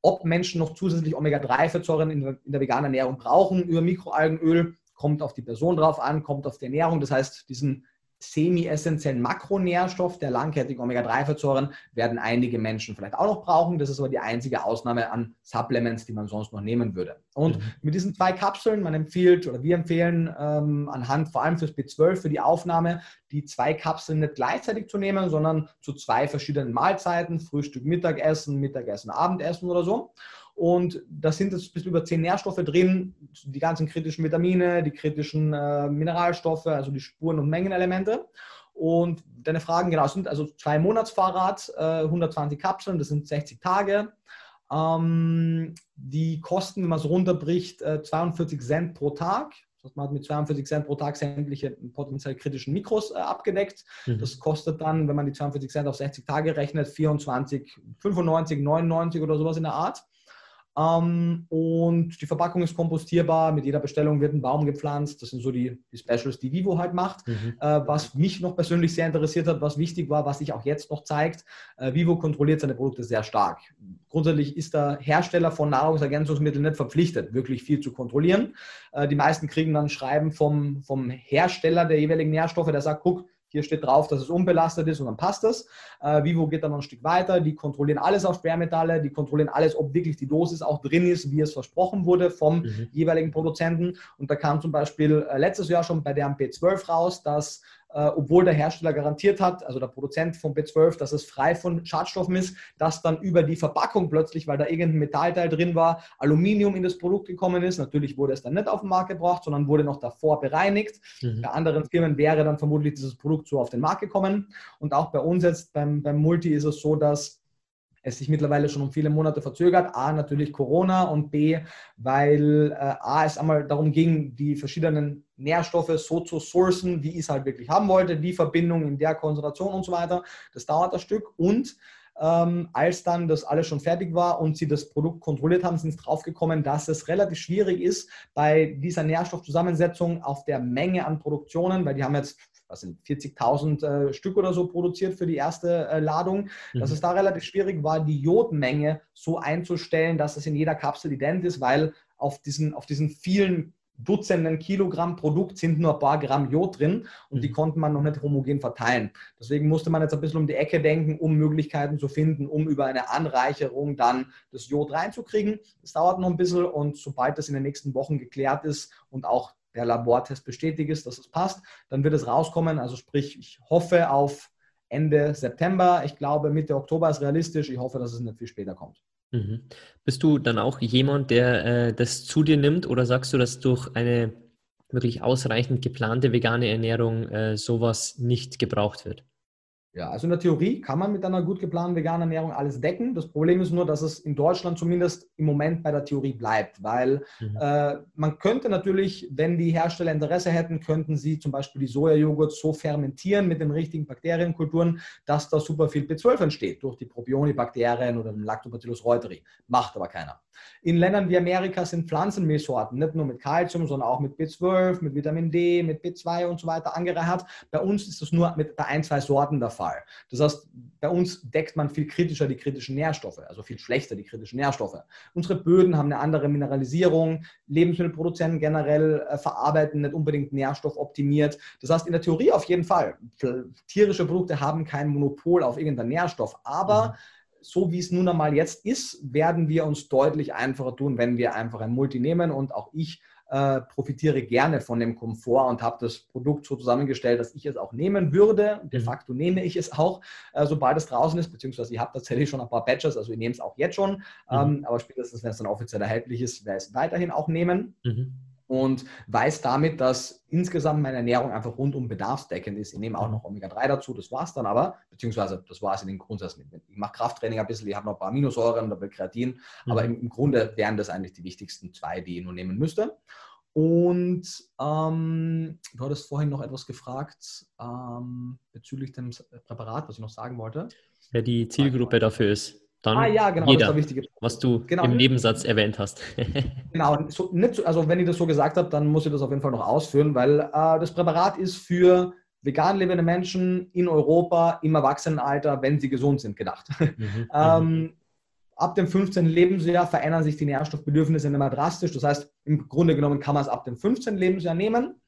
Ob Menschen noch zusätzlich Omega-3-Fettsäuren in, in der veganen Ernährung brauchen über Mikroalgenöl, kommt auf die Person drauf an, kommt auf die Ernährung. Das heißt, diesen semi-essentiellen Makronährstoff der langkettigen Omega-3-Fettsäuren werden einige Menschen vielleicht auch noch brauchen. Das ist aber die einzige Ausnahme an Supplements, die man sonst noch nehmen würde. Und mhm. mit diesen zwei Kapseln, man empfiehlt oder wir empfehlen ähm, anhand vor allem fürs B12 für die Aufnahme, die zwei Kapseln nicht gleichzeitig zu nehmen, sondern zu zwei verschiedenen Mahlzeiten, Frühstück, Mittagessen, Mittagessen, Abendessen oder so. Und da sind jetzt bis über zehn Nährstoffe drin, die ganzen kritischen Vitamine, die kritischen äh, Mineralstoffe, also die Spuren- und Mengenelemente. Und deine Fragen, genau, sind also zwei Monatsfahrrad, äh, 120 Kapseln, das sind 60 Tage. Ähm, die kosten, wenn man es runterbricht, äh, 42 Cent pro Tag. Das heißt, man hat mit 42 Cent pro Tag sämtliche potenziell kritischen Mikros äh, abgedeckt. Mhm. Das kostet dann, wenn man die 42 Cent auf 60 Tage rechnet, 24, 95, 99 oder sowas in der Art. Ähm, und die Verpackung ist kompostierbar. Mit jeder Bestellung wird ein Baum gepflanzt. Das sind so die, die Specials, die Vivo halt macht. Mhm. Äh, was mich noch persönlich sehr interessiert hat, was wichtig war, was sich auch jetzt noch zeigt, äh, Vivo kontrolliert seine Produkte sehr stark. Grundsätzlich ist der Hersteller von Nahrungsergänzungsmitteln nicht verpflichtet, wirklich viel zu kontrollieren. Äh, die meisten kriegen dann Schreiben vom, vom Hersteller der jeweiligen Nährstoffe, der sagt, guck, hier steht drauf, dass es unbelastet ist und dann passt das. Äh, Vivo geht dann noch ein Stück weiter. Die kontrollieren alles auf Schwermetalle, die kontrollieren alles, ob wirklich die Dosis auch drin ist, wie es versprochen wurde vom mhm. jeweiligen Produzenten. Und da kam zum Beispiel äh, letztes Jahr schon bei der MP12 raus, dass obwohl der Hersteller garantiert hat, also der Produzent von B12, dass es frei von Schadstoffen ist, dass dann über die Verpackung plötzlich, weil da irgendein Metallteil drin war, Aluminium in das Produkt gekommen ist. Natürlich wurde es dann nicht auf den Markt gebracht, sondern wurde noch davor bereinigt. Mhm. Bei anderen Firmen wäre dann vermutlich dieses Produkt so auf den Markt gekommen. Und auch bei uns jetzt beim, beim Multi ist es so, dass es sich mittlerweile schon um viele Monate verzögert. A, natürlich Corona und B, weil äh, A, es einmal darum ging, die verschiedenen Nährstoffe so zu sourcen, wie ich es halt wirklich haben wollte, die Verbindung in der Konzentration und so weiter. Das dauert ein Stück und ähm, als dann das alles schon fertig war und sie das Produkt kontrolliert haben, sind sie draufgekommen, dass es relativ schwierig ist, bei dieser Nährstoffzusammensetzung auf der Menge an Produktionen, weil die haben jetzt was sind 40.000 äh, Stück oder so produziert für die erste äh, Ladung, mhm. dass es da relativ schwierig war, die Jodmenge so einzustellen, dass es in jeder Kapsel ident ist, weil auf diesen, auf diesen vielen Dutzenden Kilogramm Produkt sind nur ein paar Gramm Jod drin und die mhm. konnte man noch nicht homogen verteilen. Deswegen musste man jetzt ein bisschen um die Ecke denken, um Möglichkeiten zu finden, um über eine Anreicherung dann das Jod reinzukriegen. Das dauert noch ein bisschen und sobald das in den nächsten Wochen geklärt ist und auch der Labortest bestätigt ist, dass es passt, dann wird es rauskommen. Also sprich, ich hoffe auf Ende September. Ich glaube, Mitte Oktober ist realistisch. Ich hoffe, dass es nicht viel später kommt. Mhm. Bist du dann auch jemand, der äh, das zu dir nimmt oder sagst du, dass durch eine wirklich ausreichend geplante vegane Ernährung äh, sowas nicht gebraucht wird? Ja, also in der Theorie kann man mit einer gut geplanten veganen Ernährung alles decken. Das Problem ist nur, dass es in Deutschland zumindest im Moment bei der Theorie bleibt, weil mhm. äh, man könnte natürlich, wenn die Hersteller Interesse hätten, könnten sie zum Beispiel die Sojajoghurt so fermentieren mit den richtigen Bakterienkulturen, dass da super viel B12 entsteht durch die Propionibakterien oder den Lactobacillus reuteri. Macht aber keiner. In Ländern wie Amerika sind Pflanzenmehlsorten nicht nur mit Kalzium, sondern auch mit B12, mit Vitamin D, mit B2 und so weiter angereichert. Bei uns ist das nur mit ein, zwei Sorten der Fall. Das heißt, bei uns deckt man viel kritischer die kritischen Nährstoffe, also viel schlechter die kritischen Nährstoffe. Unsere Böden haben eine andere Mineralisierung. Lebensmittelproduzenten generell äh, verarbeiten nicht unbedingt nährstoffoptimiert. Das heißt, in der Theorie auf jeden Fall. Tierische Produkte haben kein Monopol auf irgendeinen Nährstoff, aber mhm so wie es nun einmal jetzt ist, werden wir uns deutlich einfacher tun, wenn wir einfach ein Multi nehmen. Und auch ich äh, profitiere gerne von dem Komfort und habe das Produkt so zusammengestellt, dass ich es auch nehmen würde. De mhm. facto nehme ich es auch, äh, sobald es draußen ist, beziehungsweise ich habe tatsächlich schon ein paar Batches, also ich nehme es auch jetzt schon. Mhm. Ähm, aber spätestens, wenn es dann offiziell erhältlich ist, werde ich es weiterhin auch nehmen. Mhm und weiß damit, dass insgesamt meine Ernährung einfach rundum bedarfsdeckend ist. Ich nehme auch noch Omega-3 dazu, das war es dann aber, beziehungsweise das war es in den Grundsatz. Ich mache Krafttraining ein bisschen, ich habe noch ein paar Aminosäuren, ein Kreatin, mhm. aber im, im, Grunde wären das eigentlich die wichtigsten zwei, die ich nur nehmen müsste. Und ähm, du hattest vorhin noch etwas gefragt ähm, bezüglich dem Präparat, was ich noch sagen wollte. Wer die Zielgruppe dafür ist dann ah, ja, genau, jeder, was du genau. im Nebensatz erwähnt hast. genau, so, nicht, also wenn ich das so gesagt habe, dann muss ich das auf jeden Fall noch ausführen, weil äh, das Präparat ist für vegan lebende Menschen in Europa im Erwachsenenalter, wenn sie gesund sind, gedacht. Mhm. ähm, ab dem 15. Lebensjahr verändern sich die Nährstoffbedürfnisse immer drastisch. Das heißt, im Grunde genommen kann man es ab dem 15. Lebensjahr nehmen.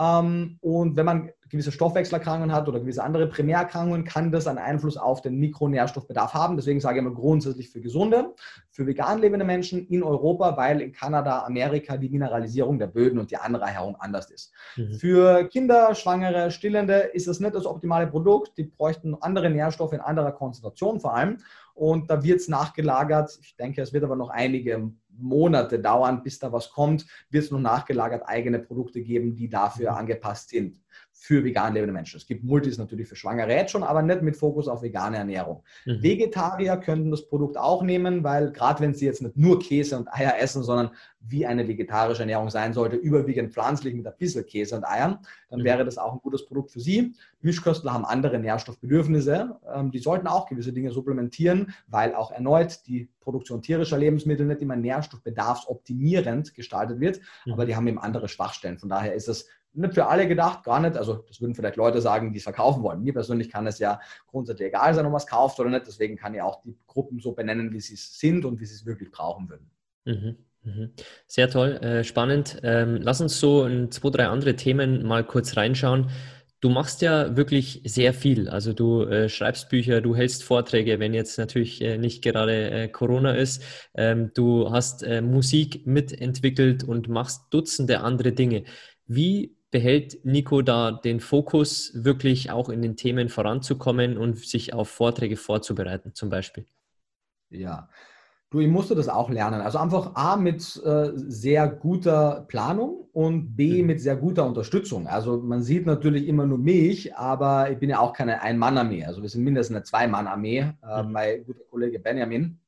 Ähm, und wenn man gewisse Stoffwechselerkrankungen hat oder gewisse andere Primärerkrankungen, kann das einen Einfluss auf den Mikronährstoffbedarf haben. Deswegen sage ich immer grundsätzlich für gesunde, für vegan lebende Menschen in Europa, weil in Kanada, Amerika die Mineralisierung der Böden und die Anreicherung anders ist. Mhm. Für Kinder, Schwangere, Stillende ist es nicht das optimale Produkt. Die bräuchten andere Nährstoffe in anderer Konzentration vor allem. Und da wird es nachgelagert. Ich denke, es wird aber noch einige Monate dauern, bis da was kommt, wird es noch nachgelagert eigene Produkte geben, die dafür mhm. angepasst sind für vegan lebende Menschen. Es gibt Multis natürlich für Schwangere jetzt schon, aber nicht mit Fokus auf vegane Ernährung. Mhm. Vegetarier könnten das Produkt auch nehmen, weil gerade wenn sie jetzt nicht nur Käse und Eier essen, sondern wie eine vegetarische Ernährung sein sollte, überwiegend pflanzlich mit ein bisschen Käse und Eiern, dann mhm. wäre das auch ein gutes Produkt für sie. Mischköstler haben andere Nährstoffbedürfnisse. Ähm, die sollten auch gewisse Dinge supplementieren, weil auch erneut die Produktion tierischer Lebensmittel nicht immer nährstoffbedarfsoptimierend gestaltet wird, mhm. aber die haben eben andere Schwachstellen. Von daher ist es nicht für alle gedacht, gar nicht. Also das würden vielleicht Leute sagen, die es verkaufen wollen. Mir persönlich kann es ja grundsätzlich egal sein, ob man es kauft oder nicht. Deswegen kann ich auch die Gruppen so benennen, wie sie es sind und wie sie es wirklich brauchen würden. Mhm. mhm. Sehr toll, äh, spannend. Ähm, lass uns so in zwei, drei andere Themen mal kurz reinschauen. Du machst ja wirklich sehr viel. Also du äh, schreibst Bücher, du hältst Vorträge, wenn jetzt natürlich äh, nicht gerade äh, Corona ist. Ähm, du hast äh, Musik mitentwickelt und machst Dutzende andere Dinge. Wie behält Nico da den Fokus, wirklich auch in den Themen voranzukommen und sich auf Vorträge vorzubereiten, zum Beispiel? Ja, du, ich musste das auch lernen. Also einfach A mit äh, sehr guter Planung und B mhm. mit sehr guter Unterstützung. Also man sieht natürlich immer nur mich, aber ich bin ja auch keine Ein-Mann-Armee. Also wir sind mindestens eine Zwei-Mann-Armee. Äh, mhm. Mein guter Kollege Benjamin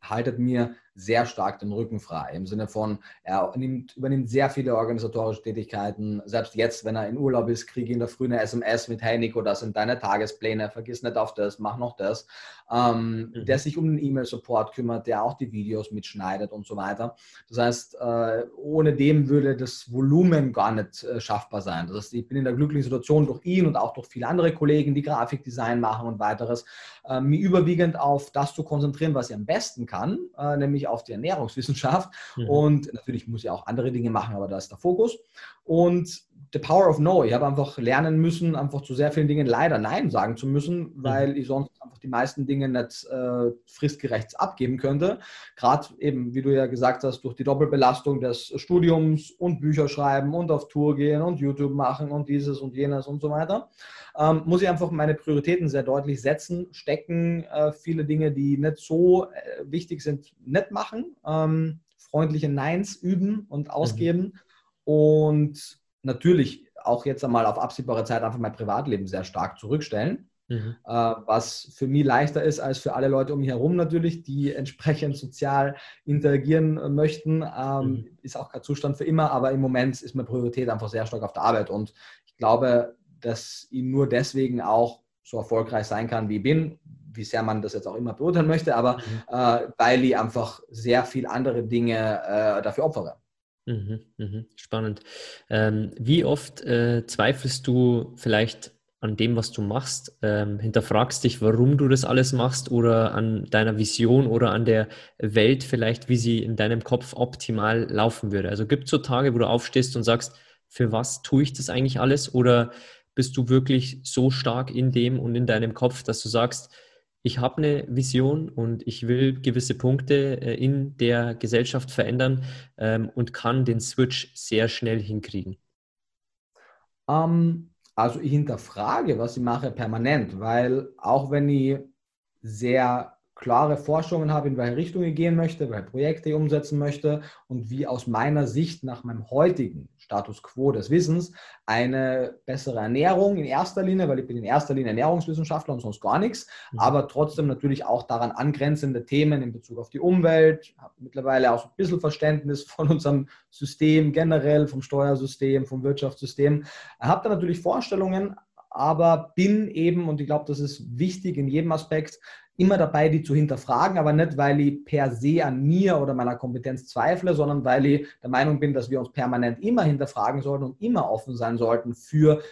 haltet mir sehr stark den Rücken frei. Im Sinne von, er nimmt, übernimmt sehr viele organisatorische Tätigkeiten. Selbst jetzt, wenn er in Urlaub ist, kriege ich in der Früh eine SMS mit, hey Nico, das sind deine Tagespläne, vergiss nicht auf das, mach noch das. Ähm, mhm. Der sich um den E-Mail-Support kümmert, der auch die Videos mitschneidet und so weiter. Das heißt, äh, ohne dem würde das Volumen gar nicht äh, schaffbar sein. Das heißt, ich bin in der glücklichen Situation durch ihn und auch durch viele andere Kollegen, die Grafikdesign machen und weiteres, äh, mich überwiegend auf das zu konzentrieren, was ich am besten kann, äh, nämlich auf die Ernährungswissenschaft. Mhm. Und natürlich muss ich auch andere Dinge machen, aber da ist der Fokus. Und the power of no. Ich habe einfach lernen müssen, einfach zu sehr vielen Dingen leider Nein sagen zu müssen, mhm. weil mhm. ich sonst einfach die meisten Dinge nicht äh, fristgerecht abgeben könnte. Gerade eben, wie du ja gesagt hast, durch die Doppelbelastung des Studiums und Bücher schreiben und auf Tour gehen und YouTube machen und dieses und jenes und so weiter, ähm, muss ich einfach meine Prioritäten sehr deutlich setzen, stecken, äh, viele Dinge, die nicht so äh, wichtig sind, nicht machen, ähm, freundliche Neins üben und mhm. ausgeben. Mhm und natürlich auch jetzt einmal auf absehbare Zeit einfach mein Privatleben sehr stark zurückstellen. Mhm. Äh, was für mich leichter ist als für alle Leute um mich herum natürlich, die entsprechend sozial interagieren möchten. Ähm, mhm. Ist auch kein Zustand für immer, aber im Moment ist meine Priorität einfach sehr stark auf der Arbeit. Und ich glaube, dass ich nur deswegen auch so erfolgreich sein kann, wie ich bin, wie sehr man das jetzt auch immer beurteilen möchte, aber mhm. äh, weil ich einfach sehr viel andere Dinge äh, dafür opfere. Mhm, mhm, spannend. Ähm, wie oft äh, zweifelst du vielleicht an dem, was du machst, ähm, hinterfragst dich, warum du das alles machst oder an deiner Vision oder an der Welt vielleicht, wie sie in deinem Kopf optimal laufen würde? Also gibt es so Tage, wo du aufstehst und sagst, für was tue ich das eigentlich alles? Oder bist du wirklich so stark in dem und in deinem Kopf, dass du sagst, ich habe eine Vision und ich will gewisse Punkte äh, in der Gesellschaft verändern ähm, und kann den Switch sehr schnell hinkriegen? Ähm, also ich hinterfrage, was ich mache, permanent, weil auch wenn ich sehr klare Forschungen habe, in welche Richtung ich gehen möchte, welche Projekte ich umsetzen möchte und wie aus meiner Sicht nach meinem heutigen Status quo des Wissens eine bessere Ernährung in erster Linie, weil ich bin in erster Linie Ernährungswissenschaftler und sonst gar nichts, mhm. aber trotzdem natürlich auch daran angrenzende Themen in Bezug auf die Umwelt, habe mittlerweile auch ein bisschen Verständnis von unserem System generell, vom Steuersystem, vom Wirtschaftssystem, habe da natürlich Vorstellungen, aber bin eben, und ich glaube, das ist wichtig in jedem Aspekt, immer dabei, die zu hinterfragen, aber nicht, weil ich per se an mir oder meiner Kompetenz zweifle, sondern weil ich der Meinung bin, dass wir uns permanent immer hinterfragen sollten und immer offen sein sollten für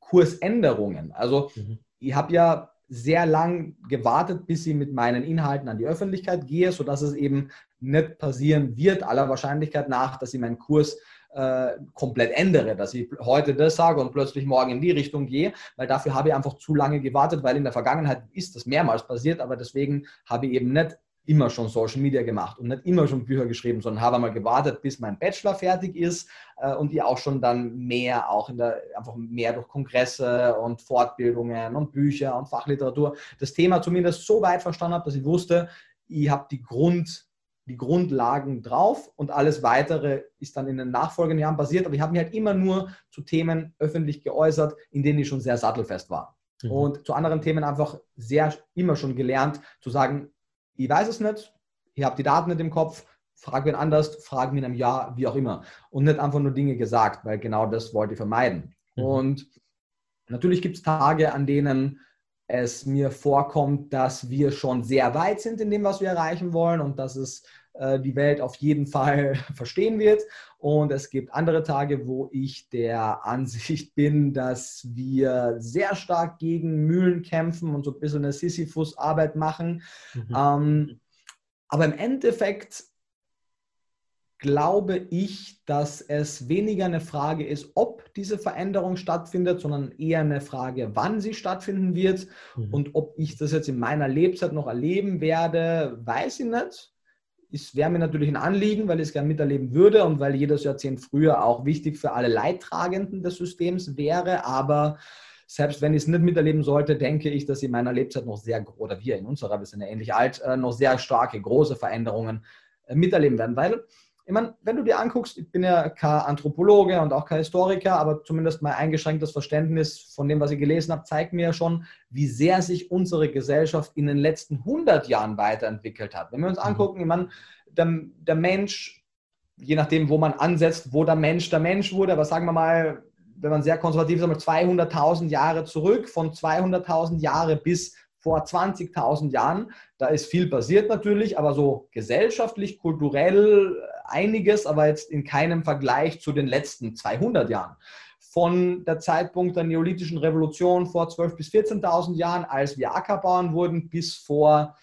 Kursänderungen. Also mhm. ich habe ja sehr lang gewartet, bis ich mit meinen Inhalten an die Öffentlichkeit gehe, sodass es eben nicht passieren wird, aller Wahrscheinlichkeit nach, dass ich meinen Kurs äh, komplett ändere, dass ich heute das sage und plötzlich morgen in die Richtung gehe, weil dafür habe ich einfach zu lange gewartet, weil in der Vergangenheit ist das mehrmals passiert, aber deswegen habe ich eben nicht immer schon Social Media gemacht und nicht immer schon Bücher geschrieben, sondern habe einmal gewartet, bis mein Bachelor fertig ist äh, und die auch schon dann mehr, auch in der, einfach mehr durch Kongresse und Fortbildungen und Bücher und Fachliteratur das Thema zumindest so weit verstanden habe, dass ich wusste, ich habe die Grund, die Grundlagen drauf und alles weitere ist dann in den nachfolgenden Jahren passiert. Aber ich habe mich halt immer nur zu Themen öffentlich geäußert, in denen ich schon sehr sattelfest war. Mhm. Und zu anderen Themen einfach sehr immer schon gelernt, zu sagen, ich weiß es nicht, ich habe die Daten nicht im Kopf, frag wen anders, frag mir in einem Jahr, wie auch immer. Und nicht einfach nur Dinge gesagt, weil genau das wollte ich vermeiden. Mhm. Und natürlich gibt es Tage, an denen es mir vorkommt, dass wir schon sehr weit sind in dem, was wir erreichen wollen und dass es äh, die Welt auf jeden Fall verstehen wird. Und es gibt andere Tage, wo ich der Ansicht bin, dass wir sehr stark gegen Mühlen kämpfen und so ein bisschen eine Sisyphus-Arbeit machen. Mhm. Ähm, aber im Endeffekt glaube ich, dass es weniger eine Frage ist, ob diese Veränderung stattfindet, sondern eher eine Frage, wann sie stattfinden wird. Mhm. Und ob ich das jetzt in meiner Lebzeit noch erleben werde, weiß ich nicht es wäre mir natürlich ein Anliegen, weil ich es gerne miterleben würde und weil jedes Jahrzehnt früher auch wichtig für alle Leidtragenden des Systems wäre. Aber selbst wenn ich es nicht miterleben sollte, denke ich, dass in meiner Lebzeit noch sehr, oder wir in unserer, wir sind ja ähnlich alt, äh, noch sehr starke, große Veränderungen äh, miterleben werden. Weil ich meine, wenn du dir anguckst, ich bin ja kein Anthropologe und auch kein Historiker, aber zumindest mein eingeschränktes Verständnis von dem, was ich gelesen habe, zeigt mir ja schon, wie sehr sich unsere Gesellschaft in den letzten 100 Jahren weiterentwickelt hat. Wenn wir uns mhm. angucken, ich meine, der, der Mensch, je nachdem, wo man ansetzt, wo der Mensch der Mensch wurde, aber sagen wir mal, wenn man sehr konservativ ist, 200.000 Jahre zurück, von 200.000 Jahre bis vor 20.000 Jahren. Da ist viel passiert natürlich, aber so gesellschaftlich, kulturell einiges, aber jetzt in keinem Vergleich zu den letzten 200 Jahren. Von der Zeitpunkt der neolithischen Revolution vor 12.000 bis 14.000 Jahren, als wir Ackerbauern wurden, bis vor,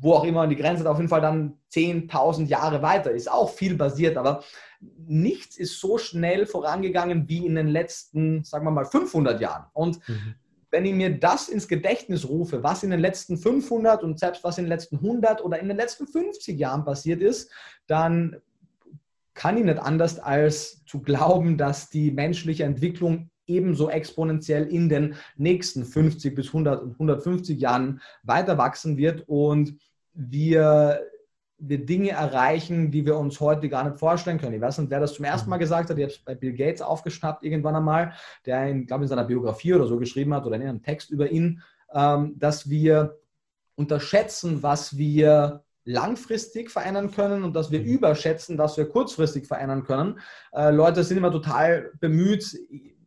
wo auch immer die Grenze auf jeden Fall dann 10.000 Jahre weiter, ist auch viel passiert, aber nichts ist so schnell vorangegangen wie in den letzten, sagen wir mal, 500 Jahren. Und mhm wenn ich mir das ins Gedächtnis rufe, was in den letzten 500 und selbst was in den letzten 100 oder in den letzten 50 Jahren passiert ist, dann kann ich nicht anders als zu glauben, dass die menschliche Entwicklung ebenso exponentiell in den nächsten 50 bis 100 und 150 Jahren weiter wachsen wird. Und wir wir Dinge erreichen, die wir uns heute gar nicht vorstellen können. Ich weiß nicht, wer das zum ersten Mal mhm. gesagt hat. Ich habe es bei Bill Gates aufgeschnappt irgendwann einmal, der, in, glaube in seiner Biografie oder so geschrieben hat oder in einem Text über ihn, ähm, dass wir unterschätzen, was wir langfristig verändern können und dass wir mhm. überschätzen, was wir kurzfristig verändern können. Äh, Leute sind immer total bemüht,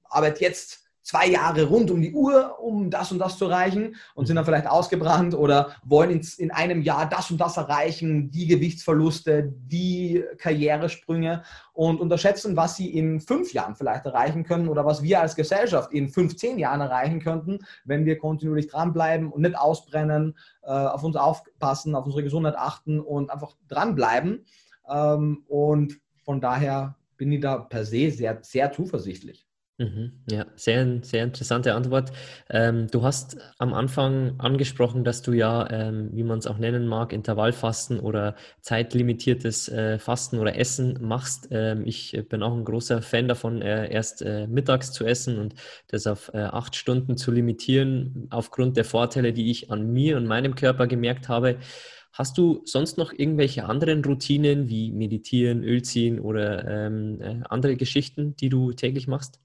arbeite jetzt zwei Jahre rund um die Uhr, um das und das zu erreichen und sind dann vielleicht ausgebrannt oder wollen in, in einem Jahr das und das erreichen, die Gewichtsverluste, die Karrieresprünge und unterschätzen, was sie in fünf Jahren vielleicht erreichen können oder was wir als Gesellschaft in 15 Jahren erreichen könnten, wenn wir kontinuierlich dranbleiben und nicht ausbrennen, äh, auf uns aufpassen, auf unsere Gesundheit achten und einfach dranbleiben. Ähm, und von daher bin ich da per se sehr, sehr zuversichtlich. Mhm, ja, sehr, sehr interessante Antwort. Ähm, du hast am Anfang angesprochen, dass du ja, ähm, wie man es auch nennen mag, Intervallfasten oder zeitlimitiertes äh, Fasten oder Essen machst. Ähm, ich bin auch ein großer Fan davon, äh, erst äh, mittags zu essen und das auf äh, acht Stunden zu limitieren, aufgrund der Vorteile, die ich an mir und meinem Körper gemerkt habe. Hast du sonst noch irgendwelche anderen Routinen wie Meditieren, Öl ziehen oder ähm, äh, andere Geschichten, die du täglich machst?